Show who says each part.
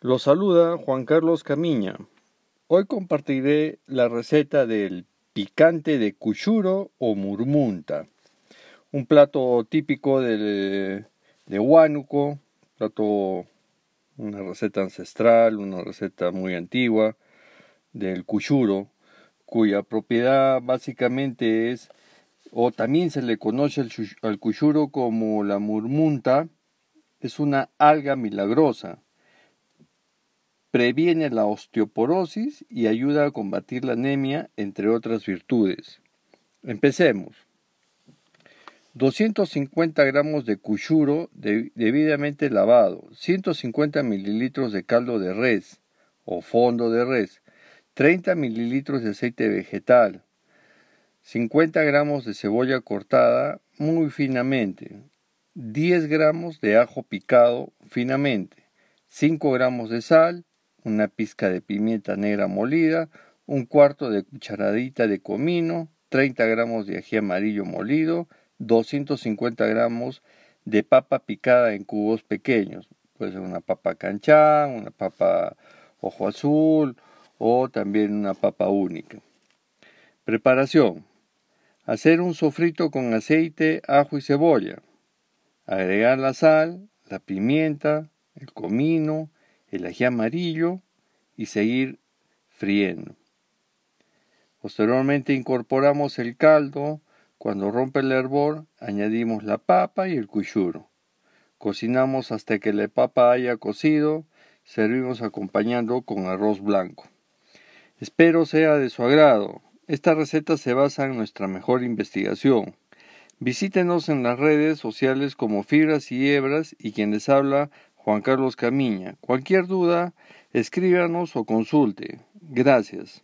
Speaker 1: Los saluda Juan Carlos Camiña. Hoy compartiré la receta del picante de cuchuro o murmunta, un plato típico de Huánuco, plato, una receta ancestral, una receta muy antigua del cuchuro, cuya propiedad básicamente es, o también se le conoce al cuchuro como la murmunta, es una alga milagrosa previene la osteoporosis y ayuda a combatir la anemia, entre otras virtudes. Empecemos. 250 gramos de cuchuro debidamente lavado, 150 mililitros de caldo de res o fondo de res, 30 mililitros de aceite vegetal, 50 gramos de cebolla cortada muy finamente, 10 gramos de ajo picado finamente, 5 gramos de sal, una pizca de pimienta negra molida, un cuarto de cucharadita de comino, 30 gramos de ají amarillo molido, 250 gramos de papa picada en cubos pequeños. Puede ser una papa canchán, una papa ojo azul o también una papa única. Preparación. Hacer un sofrito con aceite, ajo y cebolla. Agregar la sal, la pimienta, el comino, el ají amarillo y seguir friendo. Posteriormente incorporamos el caldo. Cuando rompe el hervor, añadimos la papa y el cuchuro. Cocinamos hasta que la papa haya cocido. Servimos acompañando con arroz blanco. Espero sea de su agrado. Esta receta se basa en nuestra mejor investigación. Visítenos en las redes sociales como Fibras y Hebras y quien les habla Juan Carlos Camiña. Cualquier duda, escríbanos o consulte. Gracias.